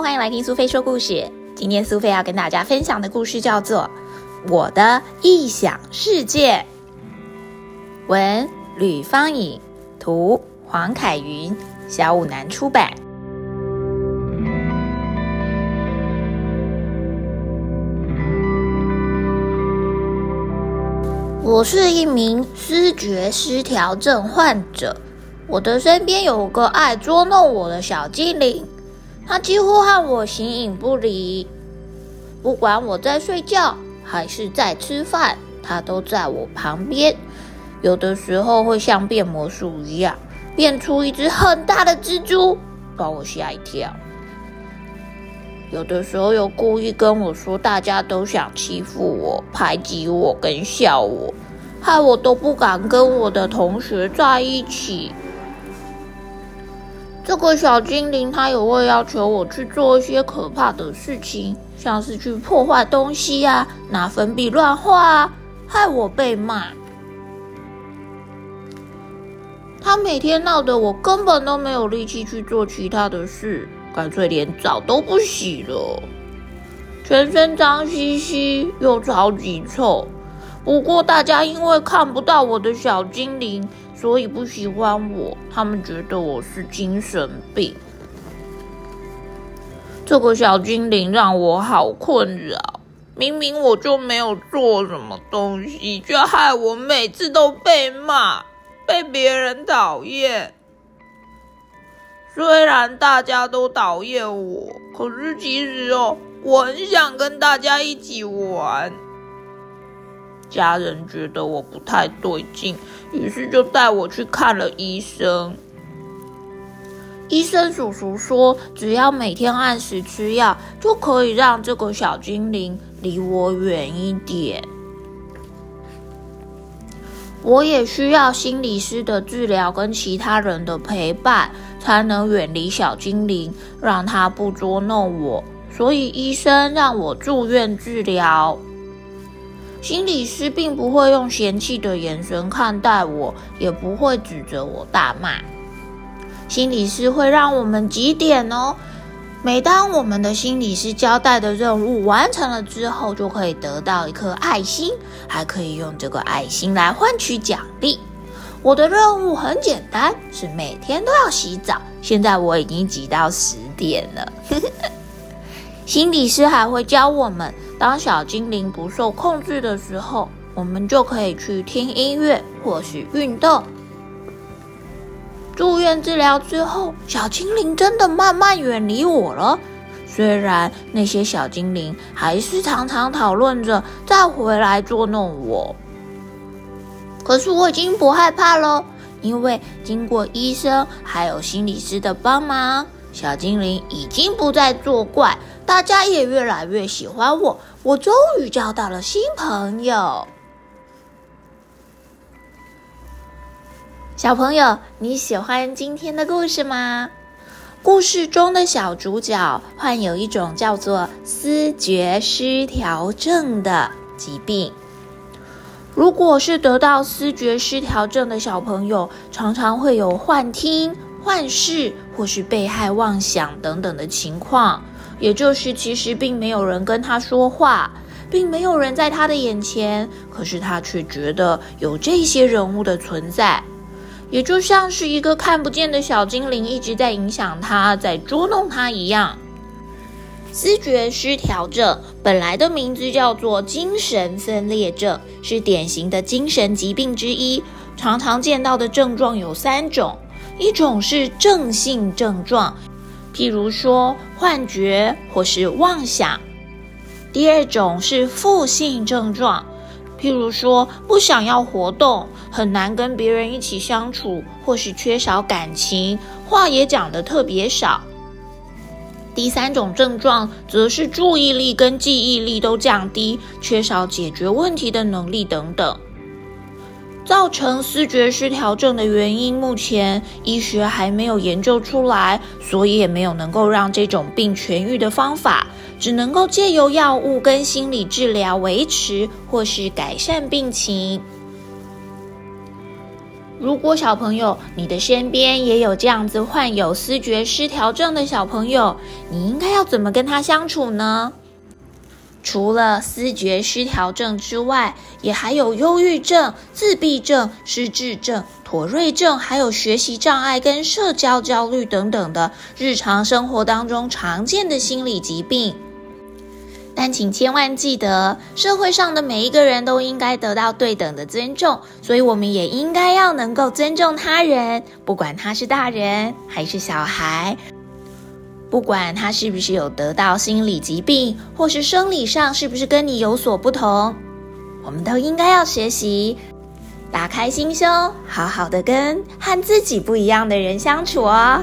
欢迎来听苏菲说故事。今天苏菲要跟大家分享的故事叫做《我的异想世界》。文吕方颖，图黄凯云，小五南出版。我是一名思觉失调症患者，我的身边有个爱捉弄我的小精灵。他几乎和我形影不离，不管我在睡觉还是在吃饭，他都在我旁边。有的时候会像变魔术一样，变出一只很大的蜘蛛，把我吓一跳；有的时候又故意跟我说，大家都想欺负我、排挤我、跟笑我，害我都不敢跟我的同学在一起。这个小精灵，他也会要求我去做一些可怕的事情，像是去破坏东西呀，拿粉笔乱画，害我被骂。他每天闹得我根本都没有力气去做其他的事，干脆连澡都不洗了，全身脏兮兮又超级臭。不过大家因为看不到我的小精灵。所以不喜欢我，他们觉得我是精神病。这个小精灵让我好困扰，明明我就没有做什么东西，却害我每次都被骂，被别人讨厌。虽然大家都讨厌我，可是其实哦，我很想跟大家一起玩。家人觉得我不太对劲，于是就带我去看了医生。医生叔叔说，只要每天按时吃药，就可以让这个小精灵离我远一点。我也需要心理师的治疗跟其他人的陪伴，才能远离小精灵，让他不捉弄我。所以医生让我住院治疗。心理师并不会用嫌弃的眼神看待我，也不会指责我大骂。心理师会让我们几点哦？每当我们的心理师交代的任务完成了之后，就可以得到一颗爱心，还可以用这个爱心来换取奖励。我的任务很简单，是每天都要洗澡。现在我已经挤到十点了。心理师还会教我们。当小精灵不受控制的时候，我们就可以去听音乐或是运动。住院治疗之后，小精灵真的慢慢远离我了。虽然那些小精灵还是常常讨论着再回来捉弄我，可是我已经不害怕了，因为经过医生还有心理师的帮忙，小精灵已经不再作怪。大家也越来越喜欢我，我终于交到了新朋友。小朋友，你喜欢今天的故事吗？故事中的小主角患有一种叫做思觉失调症的疾病。如果是得到思觉失调症的小朋友，常常会有幻听、幻视或是被害妄想等等的情况。也就是，其实并没有人跟他说话，并没有人在他的眼前，可是他却觉得有这些人物的存在，也就像是一个看不见的小精灵一直在影响他，在捉弄他一样。思觉失调症本来的名字叫做精神分裂症，是典型的精神疾病之一。常常见到的症状有三种，一种是正性症状。譬如说幻觉或是妄想，第二种是负性症状，譬如说不想要活动，很难跟别人一起相处，或是缺少感情，话也讲得特别少。第三种症状则是注意力跟记忆力都降低，缺少解决问题的能力等等。造成思觉失调症的原因，目前医学还没有研究出来，所以也没有能够让这种病痊愈的方法，只能够借由药物跟心理治疗维持或是改善病情。如果小朋友你的身边也有这样子患有思觉失调症的小朋友，你应该要怎么跟他相处呢？除了思觉失调症之外，也还有忧郁症、自闭症、失智症、妥瑞症，还有学习障碍跟社交焦虑等等的日常生活当中常见的心理疾病。但请千万记得，社会上的每一个人都应该得到对等的尊重，所以我们也应该要能够尊重他人，不管他是大人还是小孩，不管他是不是有得到心理疾病，或是生理上是不是跟你有所不同，我们都应该要学习，打开心胸，好好的跟和自己不一样的人相处哦。